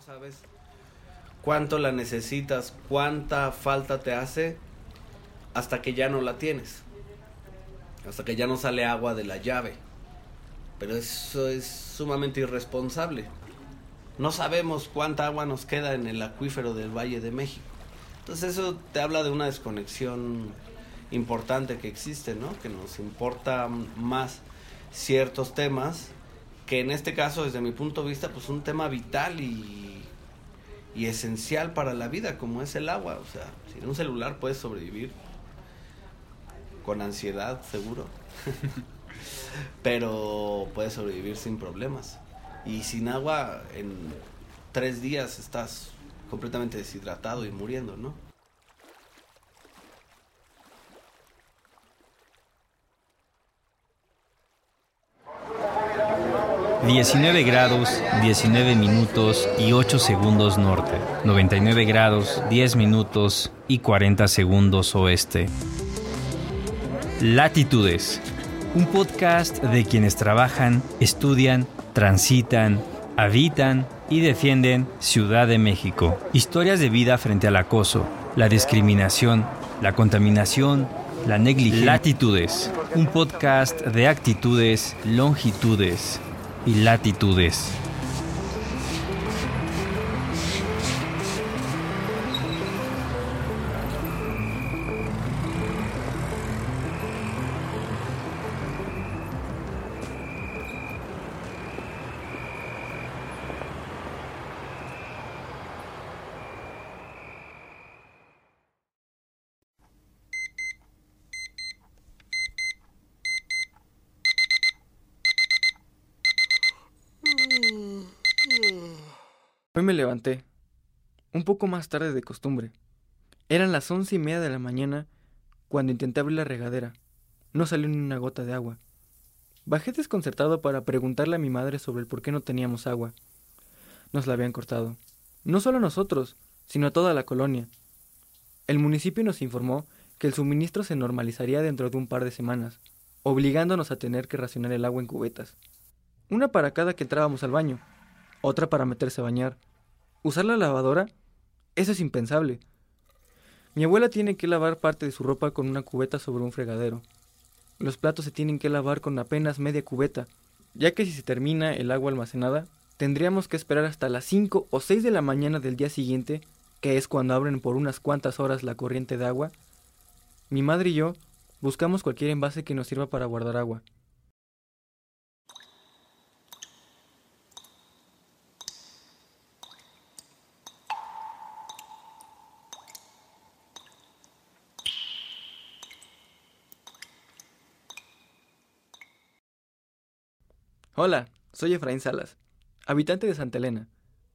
sabes cuánto la necesitas, cuánta falta te hace hasta que ya no la tienes. Hasta que ya no sale agua de la llave. Pero eso es sumamente irresponsable. No sabemos cuánta agua nos queda en el acuífero del Valle de México. Entonces eso te habla de una desconexión importante que existe, ¿no? Que nos importa más ciertos temas que en este caso desde mi punto de vista pues un tema vital y, y esencial para la vida como es el agua, o sea, sin un celular puedes sobrevivir con ansiedad seguro, pero puedes sobrevivir sin problemas. Y sin agua en tres días estás completamente deshidratado y muriendo, ¿no? 19 grados, 19 minutos y 8 segundos norte. 99 grados, 10 minutos y 40 segundos oeste. Latitudes. Un podcast de quienes trabajan, estudian, transitan, habitan y defienden Ciudad de México. Historias de vida frente al acoso, la discriminación, la contaminación, la negligencia. Latitudes. Un podcast de actitudes, longitudes y latitudes. Un poco más tarde de costumbre. Eran las once y media de la mañana cuando intenté abrir la regadera. No salió ni una gota de agua. Bajé desconcertado para preguntarle a mi madre sobre el por qué no teníamos agua. Nos la habían cortado. No solo a nosotros, sino a toda la colonia. El municipio nos informó que el suministro se normalizaría dentro de un par de semanas, obligándonos a tener que racionar el agua en cubetas. Una para cada que entrábamos al baño, otra para meterse a bañar. ¿Usar la lavadora? Eso es impensable. Mi abuela tiene que lavar parte de su ropa con una cubeta sobre un fregadero. Los platos se tienen que lavar con apenas media cubeta, ya que si se termina el agua almacenada, tendríamos que esperar hasta las 5 o 6 de la mañana del día siguiente, que es cuando abren por unas cuantas horas la corriente de agua. Mi madre y yo buscamos cualquier envase que nos sirva para guardar agua. Hola, soy Efraín Salas, habitante de Santa Elena,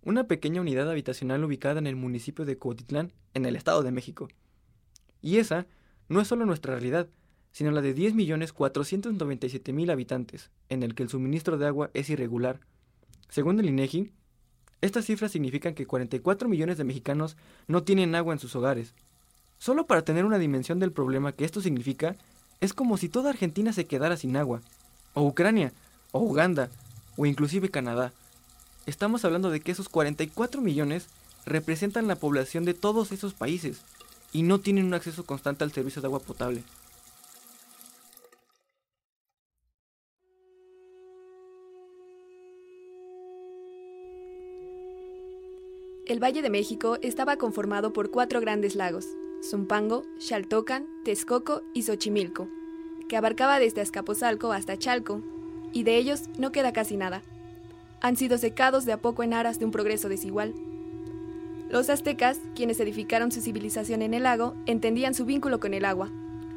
una pequeña unidad habitacional ubicada en el municipio de Cuautitlán, en el Estado de México. Y esa no es solo nuestra realidad, sino la de 10.497.000 habitantes, en el que el suministro de agua es irregular. Según el INEGI, estas cifras significan que 44 millones de mexicanos no tienen agua en sus hogares. Solo para tener una dimensión del problema que esto significa, es como si toda Argentina se quedara sin agua, o Ucrania, o Uganda, o inclusive Canadá. Estamos hablando de que esos 44 millones representan la población de todos esos países y no tienen un acceso constante al servicio de agua potable. El Valle de México estaba conformado por cuatro grandes lagos, Zumpango, Xaltocan, Texcoco y Xochimilco, que abarcaba desde Azcapotzalco hasta Chalco, y de ellos no queda casi nada. Han sido secados de a poco en aras de un progreso desigual. Los aztecas, quienes edificaron su civilización en el lago, entendían su vínculo con el agua,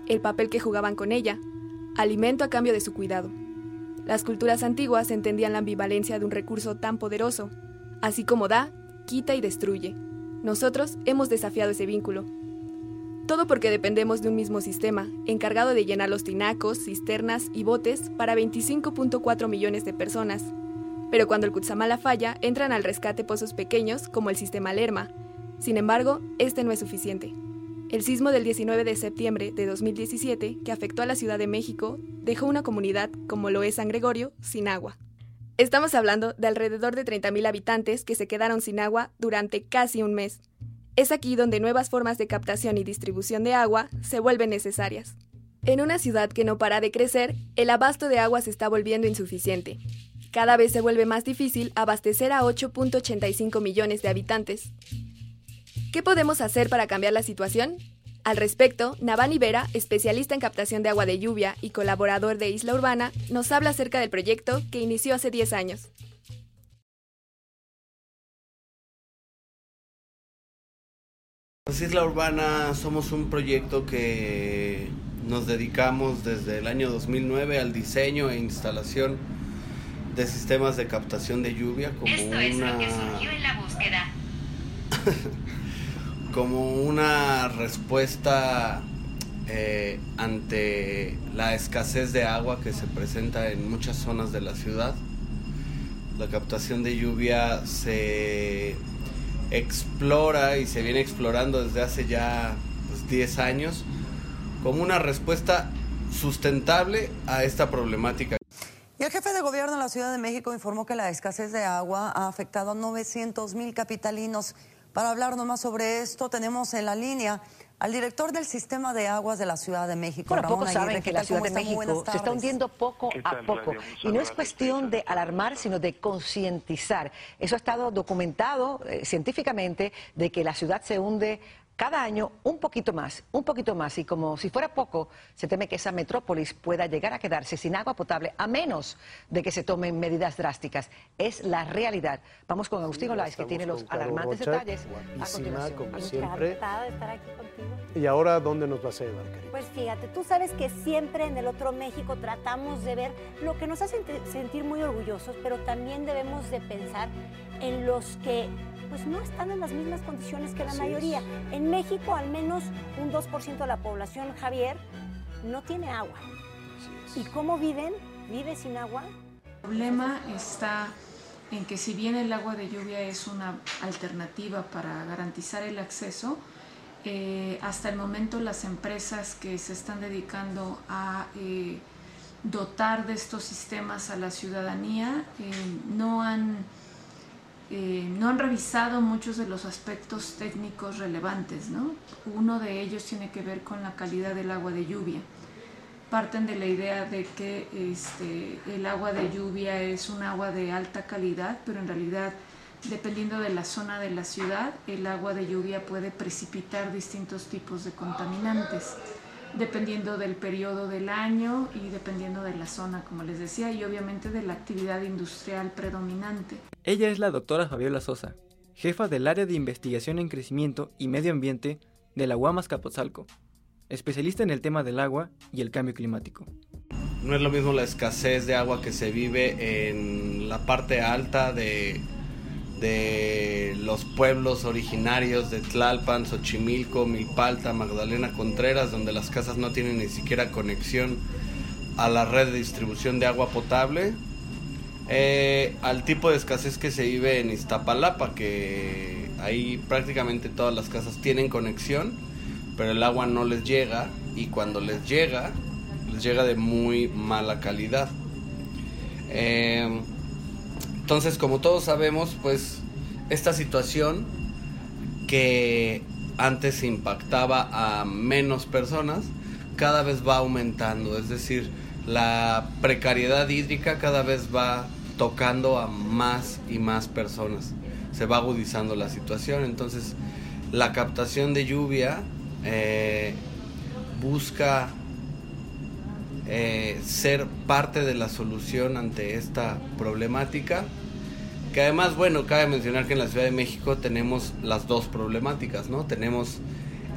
el papel que jugaban con ella, alimento a cambio de su cuidado. Las culturas antiguas entendían la ambivalencia de un recurso tan poderoso, así como da, quita y destruye. Nosotros hemos desafiado ese vínculo. Todo porque dependemos de un mismo sistema, encargado de llenar los tinacos, cisternas y botes para 25.4 millones de personas. Pero cuando el Kutsamala falla, entran al rescate pozos pequeños como el sistema Lerma. Sin embargo, este no es suficiente. El sismo del 19 de septiembre de 2017, que afectó a la Ciudad de México, dejó una comunidad, como lo es San Gregorio, sin agua. Estamos hablando de alrededor de 30.000 habitantes que se quedaron sin agua durante casi un mes. Es aquí donde nuevas formas de captación y distribución de agua se vuelven necesarias. En una ciudad que no para de crecer, el abasto de agua se está volviendo insuficiente. Cada vez se vuelve más difícil abastecer a 8.85 millones de habitantes. ¿Qué podemos hacer para cambiar la situación? Al respecto, Navani Vera, especialista en captación de agua de lluvia y colaborador de Isla Urbana, nos habla acerca del proyecto que inició hace 10 años. Pues Isla Urbana somos un proyecto que nos dedicamos desde el año 2009 al diseño e instalación de sistemas de captación de lluvia como Esto una es lo que surgió en la búsqueda. como una respuesta eh, ante la escasez de agua que se presenta en muchas zonas de la ciudad. La captación de lluvia se explora y se viene explorando desde hace ya pues, 10 años como una respuesta sustentable a esta problemática. Y el jefe de gobierno de la Ciudad de México informó que la escasez de agua ha afectado a 900 mil capitalinos. Para hablarnos más sobre esto, tenemos en la línea al director del sistema de aguas de la Ciudad de México, Bueno, Ramón pocos Aguirre. saben ¿Qué que la? Ciudad ¿Cómo de México se está hundiendo poco ¿Qué a poco. Y no es cuestión de alarmar, sino de concientizar. Eso ha estado documentado eh, científicamente de que la ciudad se hunde cada año un poquito más, un poquito más. Y como si fuera poco, se teme que esa metrópolis pueda llegar a quedarse sin agua potable, a menos de que se tomen medidas drásticas. Es la realidad. Vamos con Agustín Olaez, que tiene los alarmantes Rocha, detalles. A continuación. como siempre. Encantada de estar aquí contigo. ¿Y ahora dónde nos vas a llevar, Cari? Pues fíjate, tú sabes que siempre en el otro México tratamos de ver lo que nos hace ent- sentir muy orgullosos, pero también debemos de pensar en los que pues no están en las mismas condiciones que la Así mayoría. es. En México al menos un 2% de la población, Javier, no tiene agua. ¿Y cómo viven? ¿Vive sin agua? El problema está en que si bien el agua de lluvia es una alternativa para garantizar el acceso, eh, hasta el momento las empresas que se están dedicando a eh, dotar de estos sistemas a la ciudadanía eh, no han eh, no han revisado muchos de los aspectos técnicos relevantes, ¿no? Uno de ellos tiene que ver con la calidad del agua de lluvia. Parten de la idea de que este, el agua de lluvia es un agua de alta calidad, pero en realidad, dependiendo de la zona de la ciudad, el agua de lluvia puede precipitar distintos tipos de contaminantes, dependiendo del periodo del año y dependiendo de la zona, como les decía, y obviamente de la actividad industrial predominante. Ella es la doctora Fabiola Sosa, jefa del área de investigación en crecimiento y medio ambiente de la UAM Azcapotzalco, especialista en el tema del agua y el cambio climático. No es lo mismo la escasez de agua que se vive en la parte alta de, de los pueblos originarios de Tlalpan, Xochimilco, Milpalta, Magdalena Contreras, donde las casas no tienen ni siquiera conexión a la red de distribución de agua potable, eh, al tipo de escasez que se vive en Iztapalapa, que ahí prácticamente todas las casas tienen conexión, pero el agua no les llega y cuando les llega, les llega de muy mala calidad. Eh, entonces, como todos sabemos, pues esta situación que antes impactaba a menos personas, cada vez va aumentando. Es decir, la precariedad hídrica cada vez va tocando a más y más personas. Se va agudizando la situación. Entonces, la captación de lluvia eh, busca eh, ser parte de la solución ante esta problemática. Que además, bueno, cabe mencionar que en la Ciudad de México tenemos las dos problemáticas, ¿no? Tenemos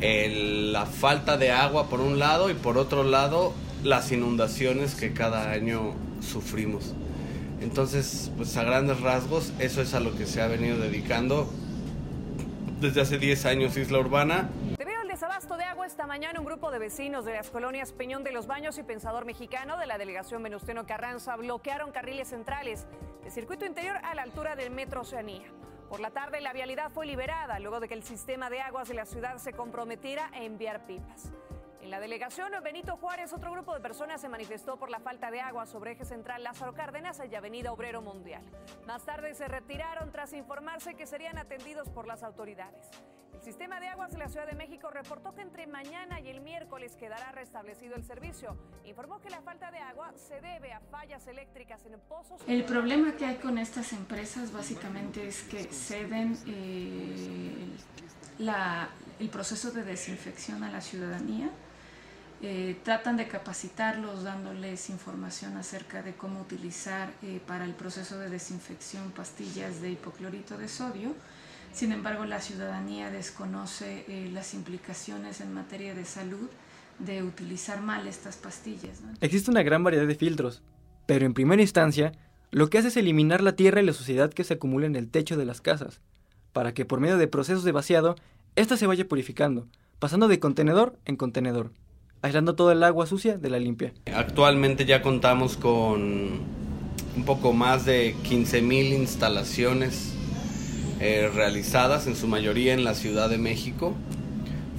el- la falta de agua por un lado y por otro lado las inundaciones que cada año sufrimos. Entonces, pues a grandes rasgos, eso es a lo que se ha venido dedicando desde hace 10 años Isla Urbana. Desabasto de agua, esta mañana un grupo de vecinos de las colonias Peñón de los Baños y Pensador Mexicano de la delegación Venustiano Carranza bloquearon carriles centrales del circuito interior a la altura del Metro Oceanía. Por la tarde, la vialidad fue liberada luego de que el sistema de aguas de la ciudad se comprometiera a enviar pipas. En la delegación Benito Juárez, otro grupo de personas se manifestó por la falta de agua sobre eje central Lázaro Cárdenas y Avenida Obrero Mundial. Más tarde se retiraron tras informarse que serían atendidos por las autoridades. El sistema de aguas de la Ciudad de México reportó que entre mañana y el miércoles quedará restablecido el servicio. Informó que la falta de agua se debe a fallas eléctricas en pozos. El problema que hay con estas empresas básicamente es que ceden eh, la, el proceso de desinfección a la ciudadanía eh, tratan de capacitarlos dándoles información acerca de cómo utilizar eh, para el proceso de desinfección pastillas de hipoclorito de sodio. Sin embargo, la ciudadanía desconoce eh, las implicaciones en materia de salud de utilizar mal estas pastillas. Existe una gran variedad de filtros, pero en primera instancia, lo que hace es eliminar la tierra y la suciedad que se acumula en el techo de las casas, para que por medio de procesos de vaciado, ésta se vaya purificando, pasando de contenedor en contenedor aislando todo el agua sucia de la limpia. Actualmente ya contamos con un poco más de 15.000 instalaciones eh, realizadas, en su mayoría en la Ciudad de México,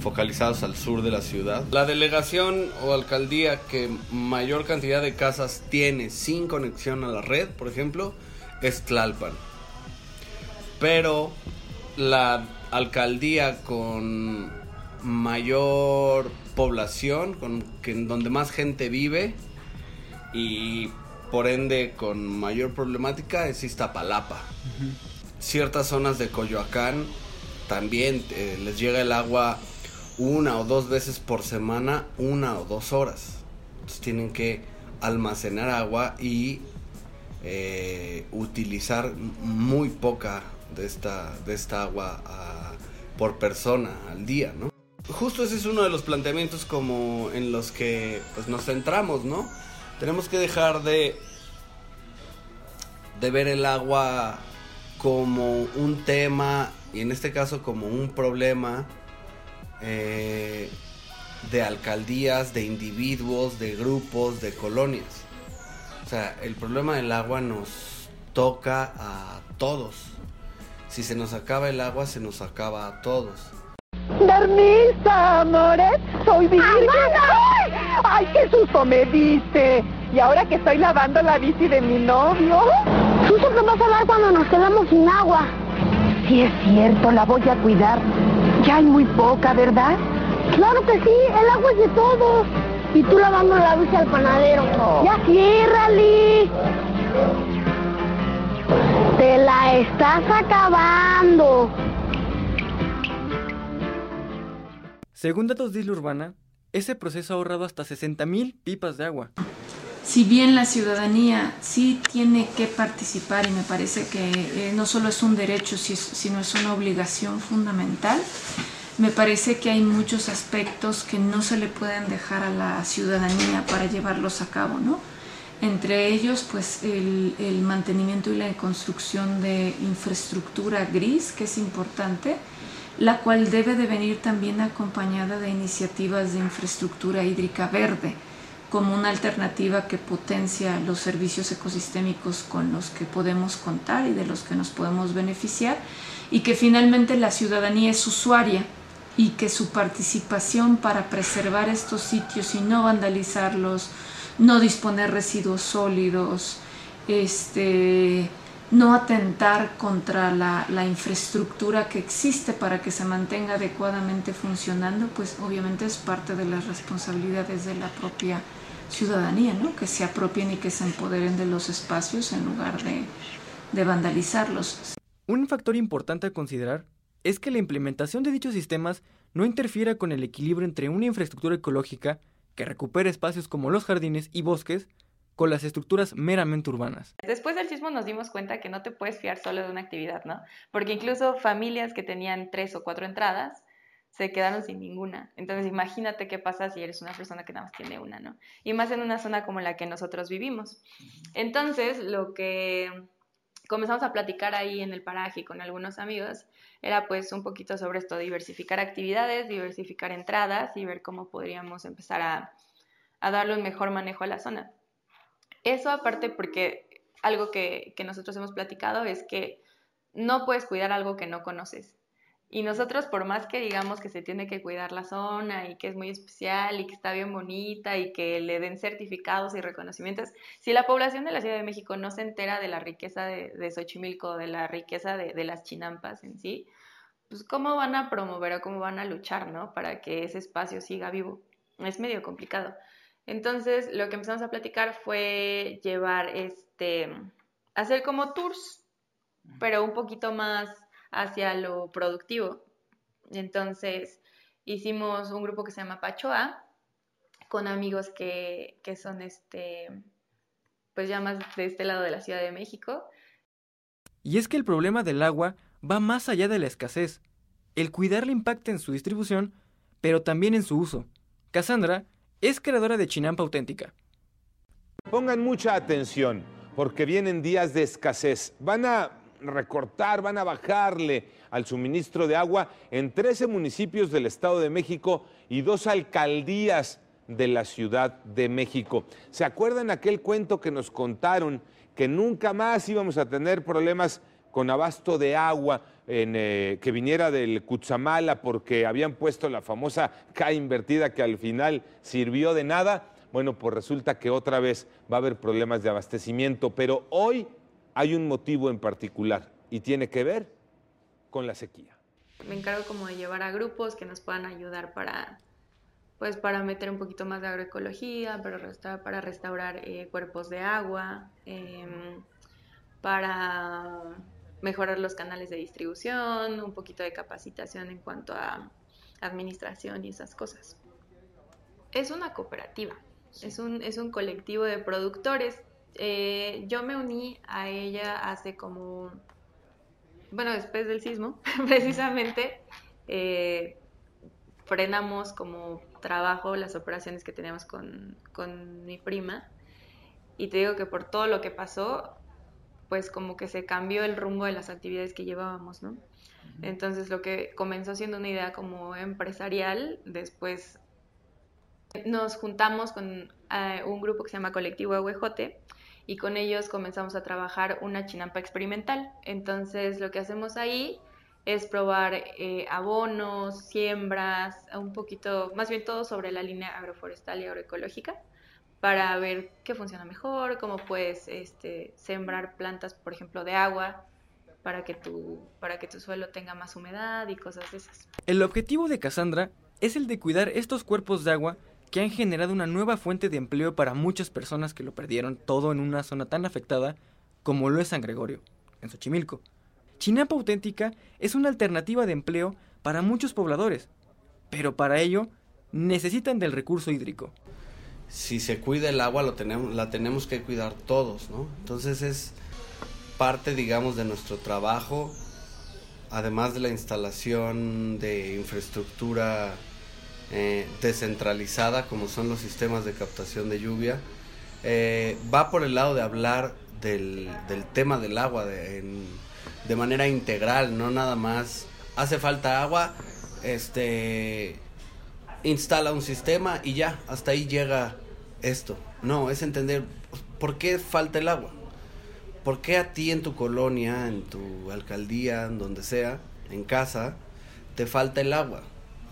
focalizados al sur de la ciudad. La delegación o alcaldía que mayor cantidad de casas tiene sin conexión a la red, por ejemplo, es Tlalpan. Pero la alcaldía con mayor población, con que, donde más gente vive y por ende con mayor problemática es Iztapalapa. Ciertas zonas de Coyoacán también eh, les llega el agua una o dos veces por semana, una o dos horas. Entonces tienen que almacenar agua y eh, utilizar muy poca de esta, de esta agua ah, por persona al día, ¿no? justo ese es uno de los planteamientos como en los que pues nos centramos, ¿no? Tenemos que dejar de de ver el agua como un tema y en este caso como un problema eh, de alcaldías, de individuos, de grupos, de colonias. O sea, el problema del agua nos toca a todos. Si se nos acaba el agua, se nos acaba a todos. Darmisa, amores, soy virgen. ¡Ay! ¡Ay, qué susto me diste! Y ahora que estoy lavando la bici de mi novio. Susto que vas a dar cuando nos quedamos sin agua. Sí es cierto, la voy a cuidar. Ya hay muy poca, ¿verdad? Claro que sí, el agua es de todos. Y tú lavando la bici al panadero. Ya ciérrale. Te la estás acabando. Según datos de Isla Urbana, ese proceso ha ahorrado hasta 60.000 pipas de agua. Si bien la ciudadanía sí tiene que participar y me parece que eh, no solo es un derecho, sino es una obligación fundamental, me parece que hay muchos aspectos que no se le pueden dejar a la ciudadanía para llevarlos a cabo, ¿no? Entre ellos, pues el, el mantenimiento y la construcción de infraestructura gris, que es importante, la cual debe de venir también acompañada de iniciativas de infraestructura hídrica verde, como una alternativa que potencia los servicios ecosistémicos con los que podemos contar y de los que nos podemos beneficiar, y que finalmente la ciudadanía es usuaria y que su participación para preservar estos sitios y no vandalizarlos, no disponer residuos sólidos, este, no atentar contra la, infraestructura que existe para que se mantenga adecuadamente funcionando, pues obviamente es parte de las responsabilidades de la propia ciudadanía, ¿no? que se apropien y que se empoderen de los espacios en lugar de, de vandalizarlos. Un factor importante a considerar es que la implementación de dichos sistemas no interfiera con el equilibrio entre una infraestructura ecológica que recupere espacios como los jardines y bosques con las estructuras meramente urbanas. Después del sismo nos dimos cuenta que no te puedes fiar solo de una actividad, ¿no? Porque incluso familias que tenían tres o cuatro entradas se quedaron sin ninguna. Entonces imagínate qué pasa si eres una persona que nada más tiene una, ¿no? Y más en una zona como la que nosotros vivimos. Entonces lo que comenzamos a platicar ahí en el paraje con algunos amigos era pues un poquito sobre esto, diversificar actividades, diversificar entradas y ver cómo podríamos empezar a, a darle un mejor manejo a la zona. Eso aparte porque algo que, nosotros hemos platicado es que no puedes cuidar algo que no conoces. Y nosotros, por más que digamos que se tiene que cuidar la zona y que es muy especial y que está bien bonita y que le den certificados y reconocimientos, si la población de la Ciudad de México no se entera de la riqueza de, de Xochimilco, de la riqueza de, de, las chinampas en sí, pues cómo van a promover o cómo van a luchar, ¿no? Para que ese espacio siga vivo. Es medio complicado. Entonces, lo que empezamos a platicar fue llevar este, hacer como tours, pero un poquito más hacia lo productivo. Entonces hicimos un grupo que se llama Pachoa con amigos que, que son este, pues ya más de este lado de la Ciudad de México. Y es que el problema del agua va más allá de la escasez. El cuidarla impacta en su distribución, pero también en su uso. Cassandra es creadora de Chinampa Auténtica. Pongan mucha atención, porque vienen días de escasez. Van a recortar, van a bajarle al suministro de agua en 13 municipios del Estado de México y dos alcaldías de la Ciudad de México. ¿Se acuerdan aquel cuento que nos contaron que nunca más íbamos a tener problemas con abasto de agua eh, que viniera del Cutzamala porque habían puesto la famosa K invertida que al final sirvió de nada? Bueno, pues resulta que otra vez va a haber problemas de abastecimiento, pero hoy hay un motivo en particular y tiene que ver con la sequía. Me encargo como de llevar a grupos que nos puedan ayudar para, pues, para meter un poquito más de agroecología, para restaurar, para restaurar eh, cuerpos de agua, eh, para mejorar los canales de distribución, un poquito de capacitación en cuanto a administración y esas cosas. Es una cooperativa, es un, es un colectivo de productores eh, yo me uní a ella hace como, bueno, después del sismo, precisamente, eh, frenamos como trabajo las operaciones que teníamos con, con mi prima. Y te digo que por todo lo que pasó, pues como que se cambió el rumbo de las actividades que llevábamos, ¿no? Entonces lo que comenzó siendo una idea como empresarial, después nos juntamos con eh, un grupo que se llama Colectivo Aguejote y con ellos comenzamos a trabajar una chinampa experimental. Entonces lo que hacemos ahí es probar eh, abonos, siembras, un poquito, más bien todo sobre la línea agroforestal y agroecológica para ver qué funciona mejor, cómo puedes este, sembrar plantas, por ejemplo, de agua para que, tu, para que tu suelo tenga más humedad y cosas de esas. El objetivo de Cassandra es el de cuidar estos cuerpos de agua que han generado una nueva fuente de empleo para muchas personas que lo perdieron todo en una zona tan afectada como lo es San Gregorio, en Xochimilco. Chinampa Auténtica es una alternativa de empleo para muchos pobladores, pero para ello necesitan del recurso hídrico. Si se cuida el agua, lo tenemos, la tenemos que cuidar todos, ¿no? Entonces es parte, digamos, de nuestro trabajo, además de la instalación de infraestructura eh, descentralizada como son los sistemas de captación de lluvia, eh, va por el lado de hablar del, del tema del agua de, de, manera integral, no nada más hace falta agua, este instala un sistema y ya, hasta ahí llega esto. No, es entender por qué falta el agua. ¿Por qué a ti en tu colonia, en tu alcaldía, en donde sea, en casa, te falta el agua?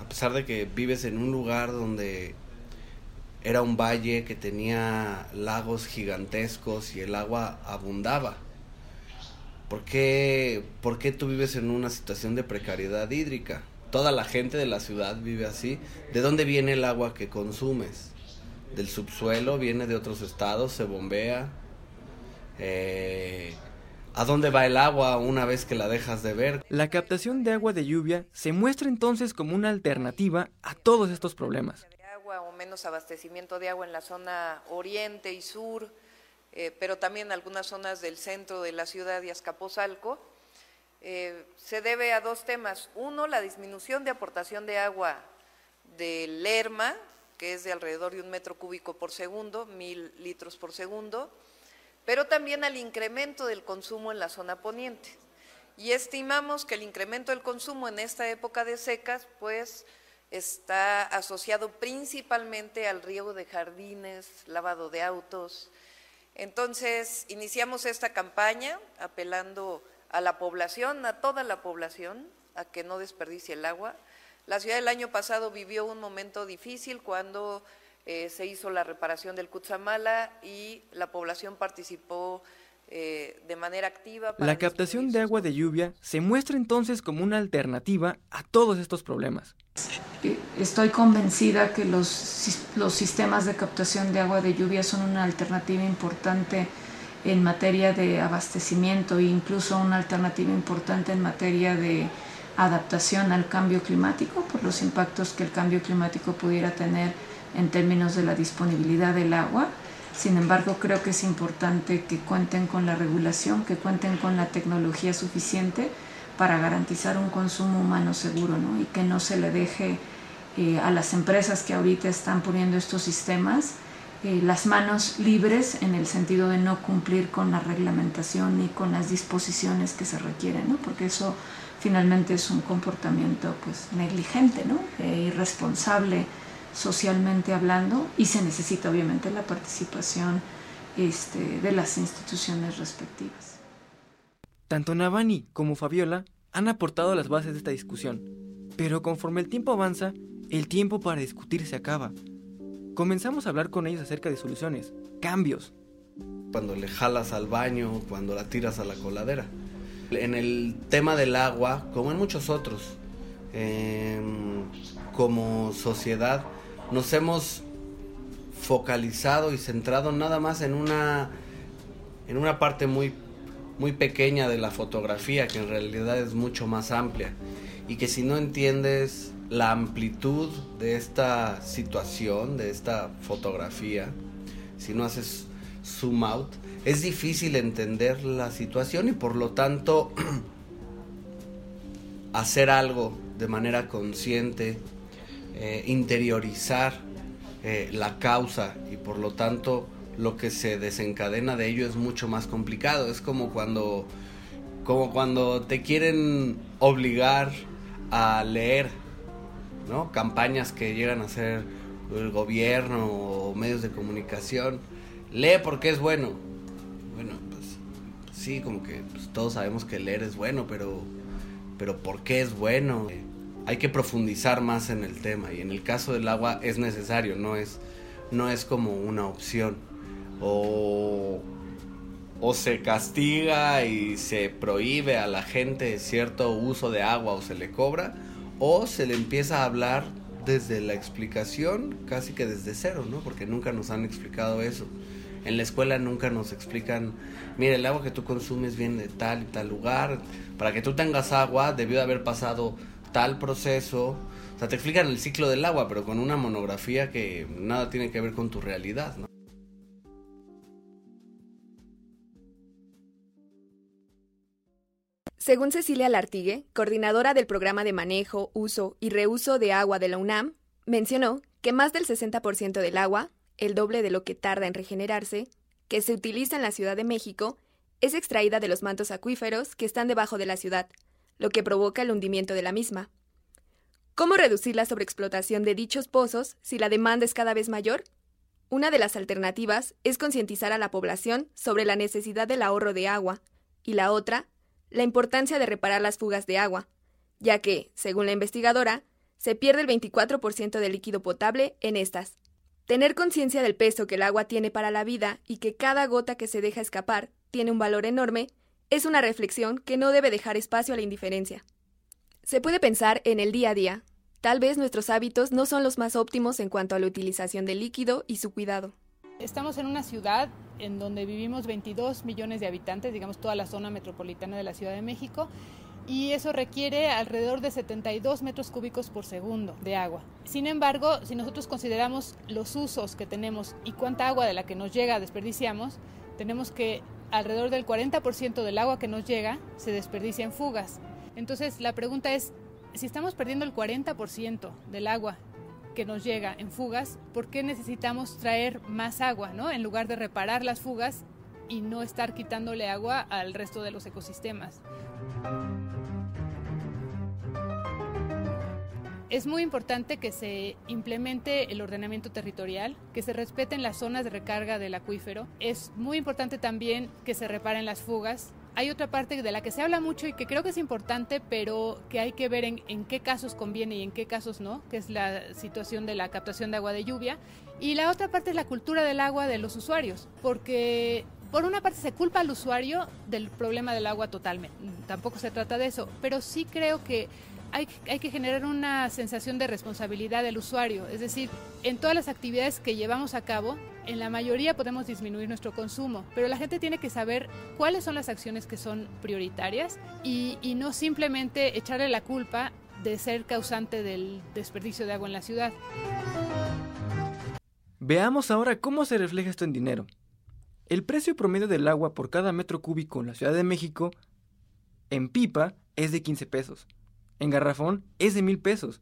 A pesar de que vives en un lugar donde era un valle que tenía lagos gigantescos y el agua abundaba. ¿Por qué, ¿Por qué tú vives en una situación de precariedad hídrica? Toda la gente de la ciudad vive así. ¿De dónde viene el agua que consumes? ¿Del subsuelo? ¿Viene de otros estados? ¿Se bombea? Eh, ¿A dónde va el agua una vez que la dejas de ver? La captación de agua de lluvia se muestra entonces como una alternativa a todos estos problemas. agua o menos abastecimiento de agua en la zona oriente y sur, eh, pero también en algunas zonas del centro de la ciudad de Azcapotzalco, eh, se debe a dos temas. Uno, la disminución de aportación de agua del Lerma, que es de alrededor de un metro cúbico por segundo, mil litros por segundo, pero también al incremento del consumo en la zona poniente. Y estimamos que el incremento del consumo en esta época de secas, pues, está asociado principalmente al riego de jardines, lavado de autos. Entonces, iniciamos esta campaña apelando a la población, a toda la población, a que no desperdicie el agua. La ciudad el año pasado vivió un momento difícil cuando eh, se hizo la reparación del Cutzamala y la población participó eh, de manera activa. Para La captación de agua de lluvia se muestra entonces como una alternativa a todos estos problemas. Estoy convencida que los, los sistemas de captación de agua de lluvia son una alternativa importante en materia de abastecimiento e incluso una alternativa importante en materia de adaptación al cambio climático por los impactos que el cambio climático pudiera tener en términos de la disponibilidad del agua. Sin embargo, creo que es importante que cuenten con la regulación, que cuenten con la tecnología suficiente para garantizar un consumo humano seguro ¿no? y que no se le deje eh, a las empresas que ahorita están poniendo estos sistemas eh, las manos libres en el sentido de no cumplir con la reglamentación ni con las disposiciones que se requieren, ¿no? porque eso finalmente es un comportamiento pues, negligente, ¿no? e irresponsable socialmente hablando y se necesita obviamente la participación este, de las instituciones respectivas. Tanto Navani como Fabiola han aportado las bases de esta discusión, pero conforme el tiempo avanza, el tiempo para discutir se acaba. Comenzamos a hablar con ellos acerca de soluciones, cambios. Cuando le jalas al baño, cuando la tiras a la coladera. En el tema del agua, como en muchos otros, em, como sociedad, nos hemos focalizado y centrado nada más en una, en una parte muy, muy pequeña de la fotografía, que en realidad es mucho más amplia. Y que si no entiendes la amplitud de esta situación, de esta fotografía, si no haces zoom out, es difícil entender la situación y por lo tanto hacer algo de manera consciente, eh, interiorizar eh, la causa y por lo tanto lo que se desencadena de ello es mucho más complicado. Es como cuando, como cuando te quieren obligar a leer, ¿no? Campañas que llegan a hacer el gobierno o medios de comunicación. Lee porque es bueno. Bueno, pues sí, como que pues, todos sabemos que leer es bueno, pero, pero ¿por qué es bueno? Hay que profundizar más en el tema y en el caso del agua es necesario, no es, no es como una opción. O, o se castiga y se prohíbe a la gente cierto uso de agua o se le cobra, o se le empieza a hablar desde la explicación, casi que desde cero, ¿no? Porque nunca nos han explicado eso. En la escuela nunca nos explican, mira, el agua que tú consumes viene de tal y tal lugar. Para que tú tengas agua, debió de haber pasado tal proceso. O sea, te explican el ciclo del agua, pero con una monografía que nada tiene que ver con tu realidad, ¿no? Según Cecilia Lartigue, coordinadora del programa de manejo, uso y reuso de agua de la UNAM, mencionó que más del 60% del agua, el doble de lo que tarda en regenerarse, que se utiliza en la Ciudad de México, es extraída de los mantos acuíferos que están debajo de la ciudad, lo que provoca el hundimiento de la misma. ¿Cómo reducir la sobreexplotación de dichos pozos si la demanda es cada vez mayor? Una de las alternativas es concientizar a la población sobre la necesidad del ahorro de agua, y la otra, la importancia de reparar las fugas de agua, ya que, según la investigadora, se pierde el 24% del líquido potable en estas. Tener conciencia del peso que el agua tiene para la vida y que cada gota que se deja escapar tiene un valor enorme es una reflexión que no debe dejar espacio a la indiferencia. Se puede pensar en el día a día. Tal vez nuestros hábitos no son los más óptimos en cuanto a la utilización del líquido y su cuidado. Estamos en una ciudad en donde vivimos 22 millones de habitantes, digamos toda la zona metropolitana de la Ciudad de México, y eso requiere alrededor de 72 metros cúbicos por segundo de agua. Sin embargo, si nosotros consideramos los usos que tenemos y cuánta agua de la que nos llega desperdiciamos, tenemos que alrededor del 40% del agua que nos llega se desperdicia en fugas. Entonces, la pregunta es, si estamos perdiendo el 40% del agua que nos llega en fugas, ¿por qué necesitamos traer más agua, ¿no? En lugar de reparar las fugas y no estar quitándole agua al resto de los ecosistemas. Es muy importante que se implemente el ordenamiento territorial, que se respeten las zonas de recarga del acuífero. Es muy importante también que se reparen las fugas. hay otra parte de la que se habla mucho y que creo que es importante, pero que hay que ver en, en, qué casos conviene y en qué casos no, que es la situación de la captación de agua de lluvia. Y la otra parte es la cultura del agua de los usuarios, porque por una parte se culpa al usuario del problema del agua totalmente, tampoco se trata de eso, pero sí creo que hay, que generar una sensación de responsabilidad del usuario, es decir, en todas las actividades que llevamos a cabo, en la mayoría podemos disminuir nuestro consumo, pero la gente tiene que saber cuáles son las acciones que son prioritarias y no simplemente echarle la culpa de ser causante del desperdicio de agua en la ciudad. Veamos ahora cómo se refleja esto en dinero. El precio promedio del agua por cada metro cúbico en la Ciudad de México en pipa es de 15 pesos, en garrafón es de mil pesos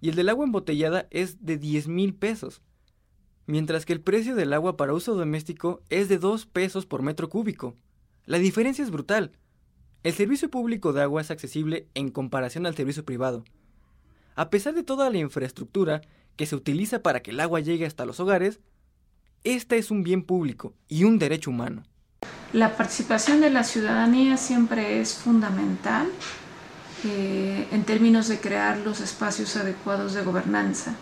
y el del agua embotellada es de 10 mil pesos, mientras que el precio del agua para uso doméstico es de 2 pesos por metro cúbico. La diferencia es brutal. El servicio público de agua es accesible en comparación al servicio privado. A pesar de toda la infraestructura que se utiliza para que el agua llegue hasta los hogares, este es un bien público y un derecho humano. La participación de la ciudadanía siempre es fundamental eh, en términos de crear los espacios adecuados de gobernanza.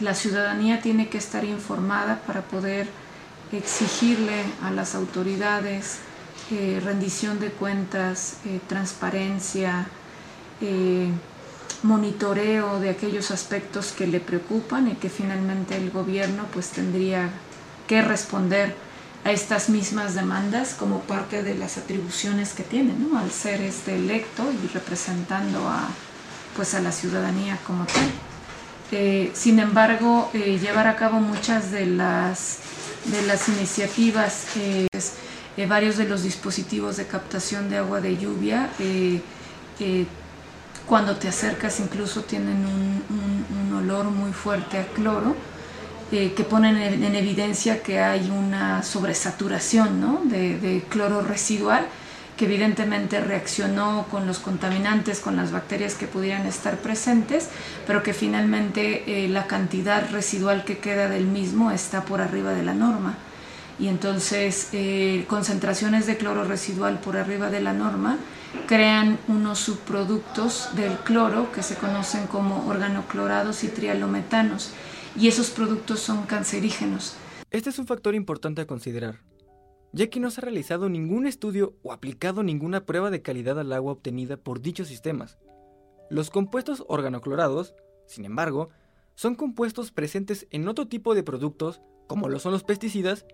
La ciudadanía tiene que estar informada para poder exigirle a las autoridades eh, rendición de cuentas, eh, transparencia, monitoreo de aquellos aspectos que le preocupan y que finalmente el gobierno pues tendría que responder a estas mismas demandas como parte de las atribuciones que tiene, ¿no? al ser este electo y representando a, pues a la ciudadanía como tal. Eh, sin embargo, eh, llevar a cabo muchas de las, de las iniciativas, eh, varios de los dispositivos de captación de agua de lluvia, cuando te acercas incluso tienen un, olor muy fuerte a cloro, eh, que ponen en, en, evidencia que hay una sobresaturación ¿no? de, de, cloro residual que evidentemente reaccionó con los contaminantes, con las bacterias que pudieran estar presentes, pero que finalmente eh, la cantidad residual que queda del mismo está por arriba de la norma. Y entonces eh, concentraciones de cloro residual por arriba de la norma crean unos subproductos del cloro que se conocen como organoclorados y trialometanos y esos productos son cancerígenos. Este es un factor importante a considerar, ya que no se ha realizado ningún estudio o aplicado ninguna prueba de calidad al agua obtenida por dichos sistemas. Los compuestos organoclorados, sin embargo, son compuestos presentes en otro tipo de productos, como lo son los pesticidas,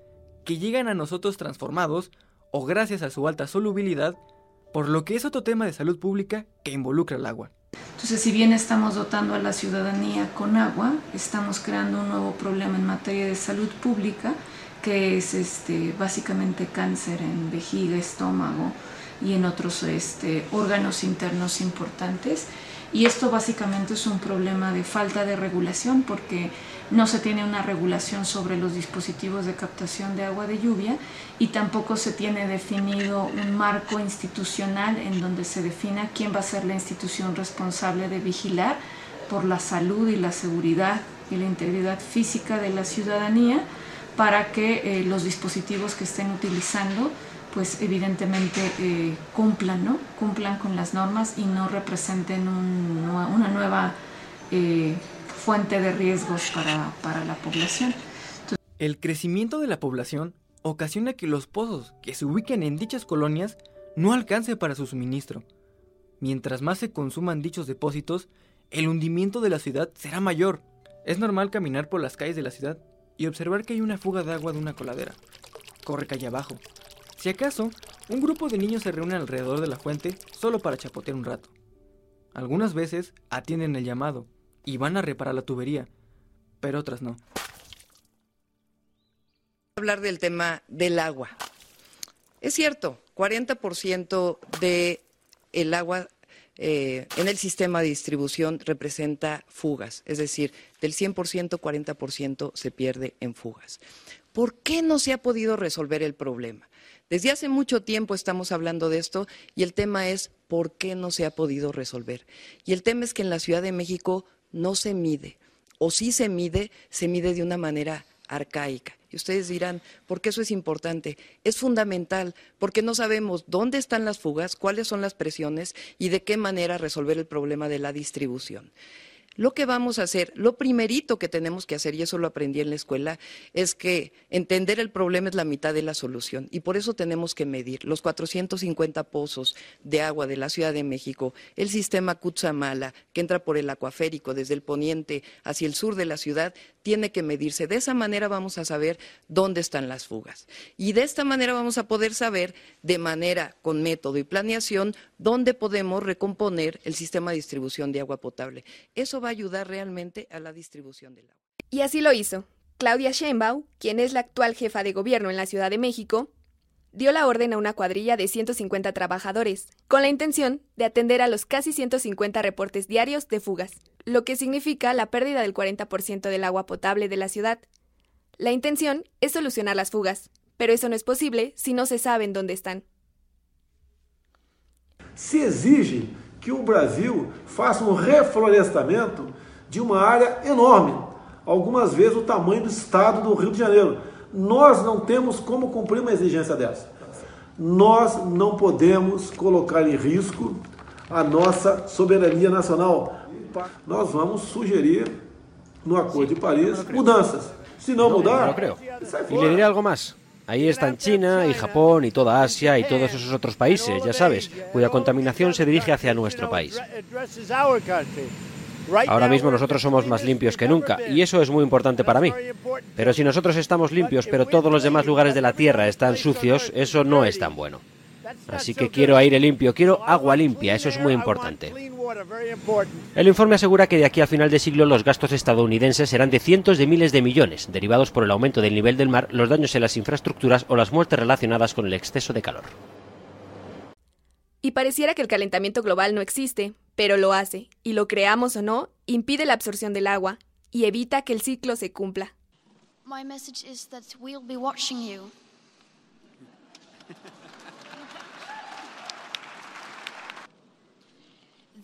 que llegan a nosotros transformados o gracias a su alta solubilidad, por lo que es otro tema de salud pública que involucra el agua. Entonces, si bien estamos dotando a la ciudadanía con agua, estamos creando un nuevo problema en materia de salud pública, que es este, básicamente cáncer en vejiga, estómago y en otros este, órganos internos importantes. Y esto básicamente es un problema de falta de regulación porque no se tiene una regulación sobre los dispositivos de captación de agua de lluvia y tampoco se tiene definido un marco institucional en donde se defina quién va a ser la institución responsable de vigilar por la salud y la seguridad y la integridad física de la ciudadanía para que eh, los dispositivos que estén utilizando pues evidentemente eh, cumplan, ¿no? cumplan con las normas y no representen un, una nueva eh, fuente de riesgos para, la población. El crecimiento de la población ocasiona que los pozos que se ubiquen en dichas colonias no alcance para su suministro. Mientras más se consuman dichos depósitos, el hundimiento de la ciudad será mayor. Es normal caminar por las calles de la ciudad y observar que hay una fuga de agua de una coladera. Corre calle abajo. Si acaso, un grupo de niños se reúne alrededor de la fuente solo para chapotear un rato. Algunas veces atienden el llamado y van a reparar la tubería, pero otras no. Hablar del tema del agua. Es cierto, 40% de el agua eh, en el sistema de distribución representa fugas, es decir, del 100%, 40% se pierde en fugas. ¿Por qué no se ha podido resolver el problema? Desde hace mucho tiempo estamos hablando de esto y el tema es por qué no se ha podido resolver. Y el tema es que en la Ciudad de México no se mide, o si se mide, se mide de una manera arcaica. Y ustedes dirán, ¿por qué eso es importante? Es fundamental porque no sabemos dónde están las fugas, cuáles son las presiones y de qué manera resolver el problema de la distribución. Lo que vamos a hacer, lo primerito que tenemos que hacer, y eso lo aprendí en la escuela, es que entender el problema es la mitad de la solución. Y por eso tenemos que medir los 450 pozos de agua de la Ciudad de México, el sistema Cutzamala, que entra por el acuaférico desde el poniente hacia el sur de la ciudad, tiene que medirse. De esa manera vamos a saber dónde están las fugas. Y de esta manera vamos a poder saber, de manera con método y planeación, dónde podemos recomponer el sistema de distribución de agua potable. Eso va a ayudar realmente a la distribución del agua. Y así lo hizo. Claudia Sheinbaum, quien es la actual jefa de gobierno en la Ciudad de México, dio la orden a una cuadrilla de 150 trabajadores, con la intención de atender a los casi 150 reportes diarios de fugas, lo que significa la pérdida del 40% del agua potable de la ciudad. La intención es solucionar las fugas, pero eso no es posible si no se sabe en dónde están. Se exige que o Brasil faça um reflorestamento de uma área enorme, algumas vezes o tamanho do estado do Rio de Janeiro. Nós não temos como cumprir uma exigência dessa. Nós não podemos colocar em risco a nossa soberania nacional. Nós vamos sugerir no Acordo de Paris mudanças. Se não mudar, No lo creo. Y le diré algo más. Ahí están China y Japón y toda Asia y todos esos otros países, ya sabes, cuya contaminación se dirige hacia nuestro país. Ahora mismo nosotros somos más limpios que nunca y eso es muy importante para mí. Pero si nosotros estamos limpios pero todos los demás lugares de la Tierra están sucios, eso no es tan bueno. Así que quiero aire limpio, quiero agua limpia, eso es muy importante. El informe asegura que de aquí a final de siglo los gastos estadounidenses serán de cientos de miles de millones, derivados por el aumento del nivel del mar, los daños en las infraestructuras o las muertes relacionadas con el exceso de calor. Y pareciera que el calentamiento global no existe, pero lo hace, y lo creamos o no, impide la absorción del agua y evita que el ciclo se cumpla. My message is that we'll be watching you.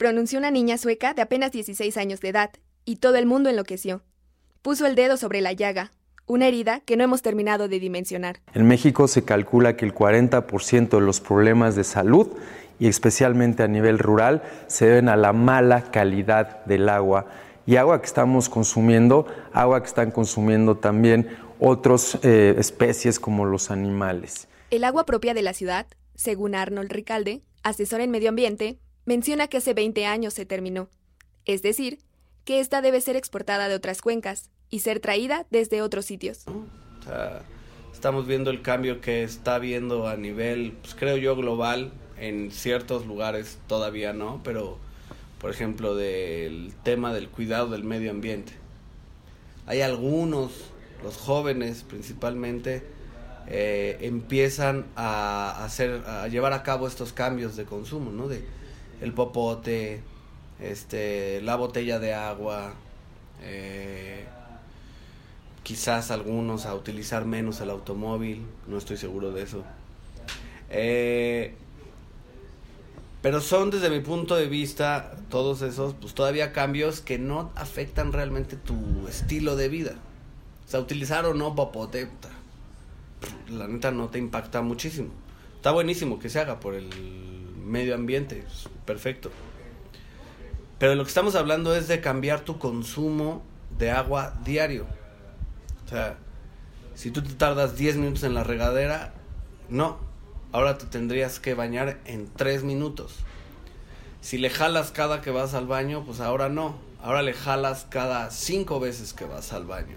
pronunció una niña sueca de apenas 16 años de edad, y todo el mundo enloqueció. Puso el dedo sobre la llaga, una herida que no hemos terminado de dimensionar. En México se calcula que el 40% de los problemas de salud, y especialmente a nivel rural, se deben a la mala calidad del agua. Y agua que estamos consumiendo, agua que están consumiendo también otras eh, especies como los animales. El agua propia de la ciudad, según Arnold Ricalde, asesor en medio ambiente, menciona que hace 20 años se terminó. Es decir, que esta debe ser exportada de otras cuencas y ser traída desde otros sitios. Estamos viendo el cambio que está habiendo a nivel, pues, creo yo, global. En ciertos lugares todavía no, pero por ejemplo del tema del cuidado del medio ambiente. Hay algunos, los jóvenes principalmente, eh, empiezan a hacer, a llevar a cabo estos cambios de consumo, ¿no? De el popote, este, la botella de agua, eh, quizás algunos a utilizar menos el automóvil, no estoy seguro de eso. Eh, pero son desde mi punto de vista todos esos, pues todavía cambios que no afectan realmente tu estilo de vida. O sea, utilizar o no popote, la neta no te impacta muchísimo. Está buenísimo que se haga por el medio ambiente, perfecto. Pero lo que estamos hablando es de cambiar tu consumo de agua diario. O sea, si tú te tardas 10 minutos en la regadera, no. Ahora te tendrías que bañar en 3 minutos. Si le jalas cada que vas al baño, pues ahora no. Ahora le jalas cada 5 veces que vas al baño.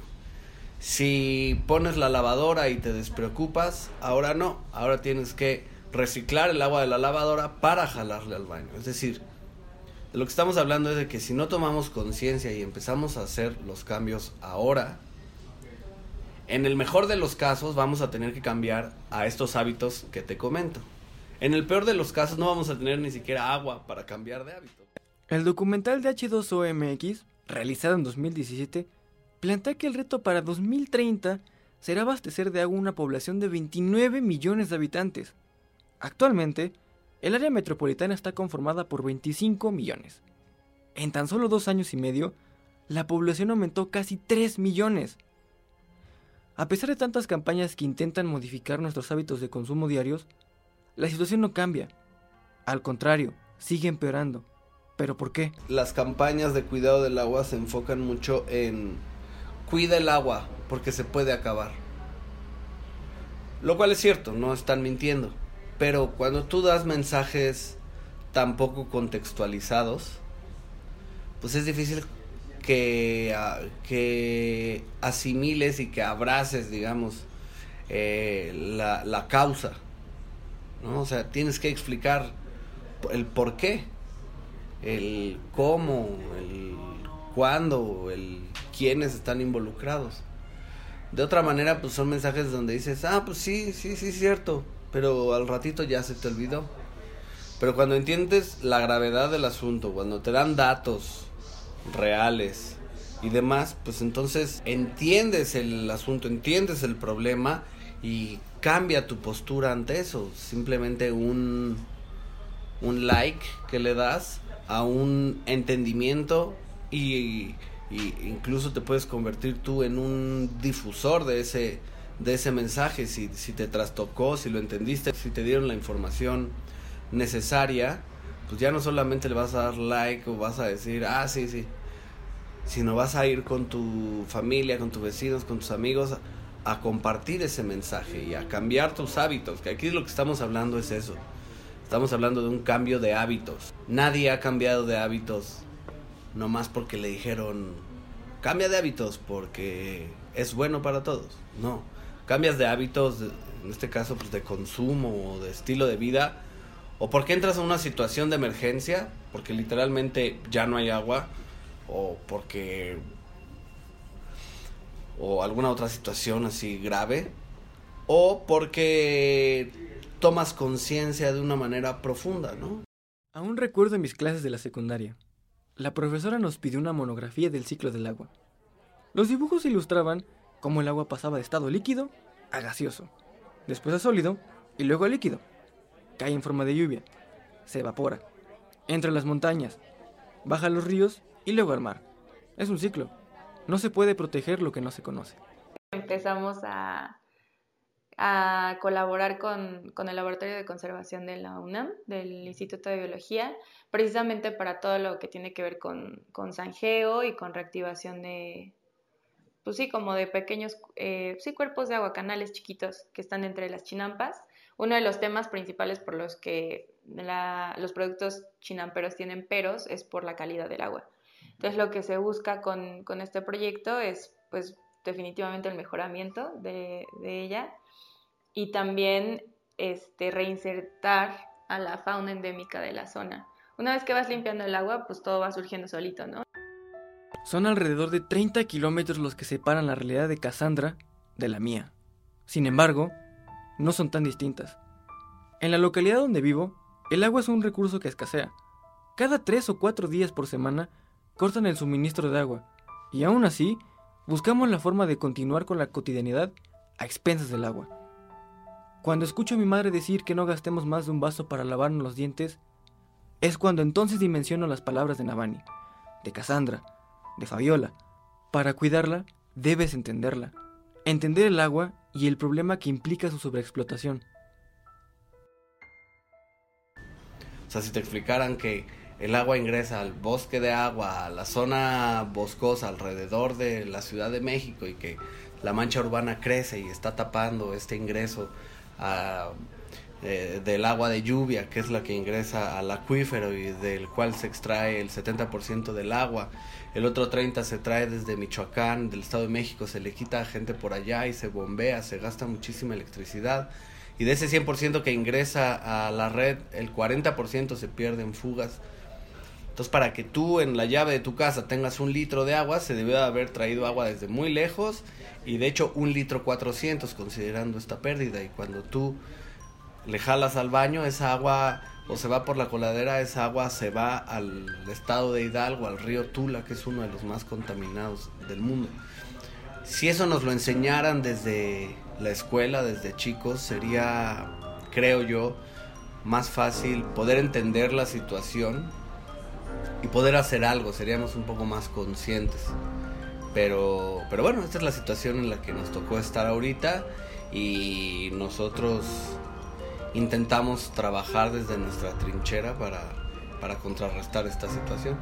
Si pones la lavadora y te despreocupas, ahora no. Ahora tienes que reciclar el agua de la lavadora para jalarle al baño. Es decir, de lo que estamos hablando es de que si no tomamos conciencia y empezamos a hacer los cambios ahora, En el mejor de los casos vamos a tener que cambiar a estos hábitos que te comento. En el peor de los casos no vamos a tener ni siquiera agua para cambiar de hábito. El documental de H2OMX, realizado en 2017, plantea que el reto para 2030 será abastecer de agua una población de 29 millones de habitantes. Actualmente, el área metropolitana está conformada por 25 millones. En tan solo dos años y medio, la población aumentó casi 3 millones. A pesar de tantas campañas que intentan modificar nuestros hábitos de consumo diarios, la situación no cambia. Al contrario, sigue empeorando. ¿Pero por qué? Las campañas de cuidado del agua se enfocan mucho en cuida el agua porque se puede acabar. Lo cual es cierto, no están mintiendo. Pero cuando tú das mensajes tan poco contextualizados, pues es difícil que, ah, que asimiles y que abraces, digamos, eh, la, la causa. ¿no? O sea, tienes que explicar el por qué, el cómo, el cuándo, el quiénes están involucrados. De otra manera, pues son mensajes donde dices, ah, pues sí, sí, sí, cierto, pero al ratito ya se te olvidó. Pero cuando entiendes la gravedad del asunto, cuando te dan datos reales y demás, pues entonces entiendes el asunto, entiendes el problema y cambia tu postura ante eso. Simplemente un, un like que le das a un entendimiento y, y incluso te puedes convertir tú en un difusor de ese de ese mensaje si, si te trastocó, si lo entendiste, si te dieron la información necesaria, pues ya no solamente le vas a dar like o vas a decir, ah, sí, sí, sino vas a ir con tu familia, con tus vecinos, con tus amigos a compartir ese mensaje y a cambiar tus hábitos, que aquí lo que estamos hablando es eso. Estamos hablando de un cambio de hábitos. Nadie ha cambiado de hábitos nomás porque le dijeron, cambia de hábitos porque es bueno para todos. No, cambias de hábitos, en este caso pues de consumo o de estilo de vida, o porque entras a una situación de emergencia, porque literalmente ya no hay agua, o porque o alguna otra situación así grave, o porque tomas conciencia de una manera profunda, ¿no? Aún recuerdo en mis clases de la secundaria. La profesora nos pidió una monografía del ciclo del agua. Los dibujos ilustraban cómo el agua pasaba de estado líquido a gaseoso, después a sólido y luego a líquido. Cae en forma de lluvia, se evapora, entra en las montañas, baja a los ríos y luego al mar. Es un ciclo. No se puede proteger lo que no se conoce. Empezamos a, a colaborar con, con, el Laboratorio de Conservación de la UNAM, del Instituto de Biología, precisamente para todo lo que tiene que ver con, con sanjeo y con reactivación de, pues sí, como de pequeños, eh, sí, cuerpos de agua, canales chiquitos que están entre las chinampas. Uno de los temas principales por los que los productos chinamperos tienen peros es por la calidad del agua. Entonces lo que se busca con, con este proyecto es pues definitivamente el mejoramiento de, de ella y también este, reinsertar a la fauna endémica de la zona. Una vez que vas limpiando el agua, pues todo va surgiendo solito, ¿no? Son alrededor de 30 kilómetros los que separan la realidad de Cassandra de la mía. Sin embargo, no son tan distintas. En la localidad donde vivo, el agua es un recurso que escasea. Cada tres o cuatro días por semana cortan el suministro de agua, y aún así, buscamos la forma de continuar con la cotidianidad a expensas del agua. Cuando escucho a mi madre decir que no gastemos más de un vaso para lavarnos los dientes, es cuando entonces dimensiono las palabras de Navani, de Cassandra, de Fabiola. Para cuidarla, debes entenderla, entender el agua y el problema que implica su sobreexplotación. O sea, si te explicaran que el agua ingresa al bosque de agua, a la zona boscosa alrededor de la Ciudad de México y que la mancha urbana crece y está tapando este ingreso a, eh, del agua de lluvia, que es la que ingresa al acuífero y del cual se extrae el 70% del agua. El otro 30 se trae desde Michoacán, del Estado de México, se le quita a gente por allá y se bombea, se gasta muchísima electricidad. Y de ese 100% que ingresa a la red, el 40% se pierde en fugas. Entonces, para que tú en la llave de tu casa tengas un litro de agua, se debió de haber traído agua desde muy lejos y de hecho un litro 400 considerando esta pérdida. Y cuando tú le jalas al baño, esa agua o se va por la coladera, esa agua se va al estado de Hidalgo, al río Tula, que es uno de los más contaminados del mundo. Si eso nos lo enseñaran desde la escuela, desde chicos, sería, creo yo, más fácil poder entender la situación y poder hacer algo, seríamos un poco más conscientes. Pero, pero bueno, esta es la situación en la que nos tocó estar ahorita y nosotros intentamos trabajar desde nuestra trinchera para, para contrarrestar esta situación.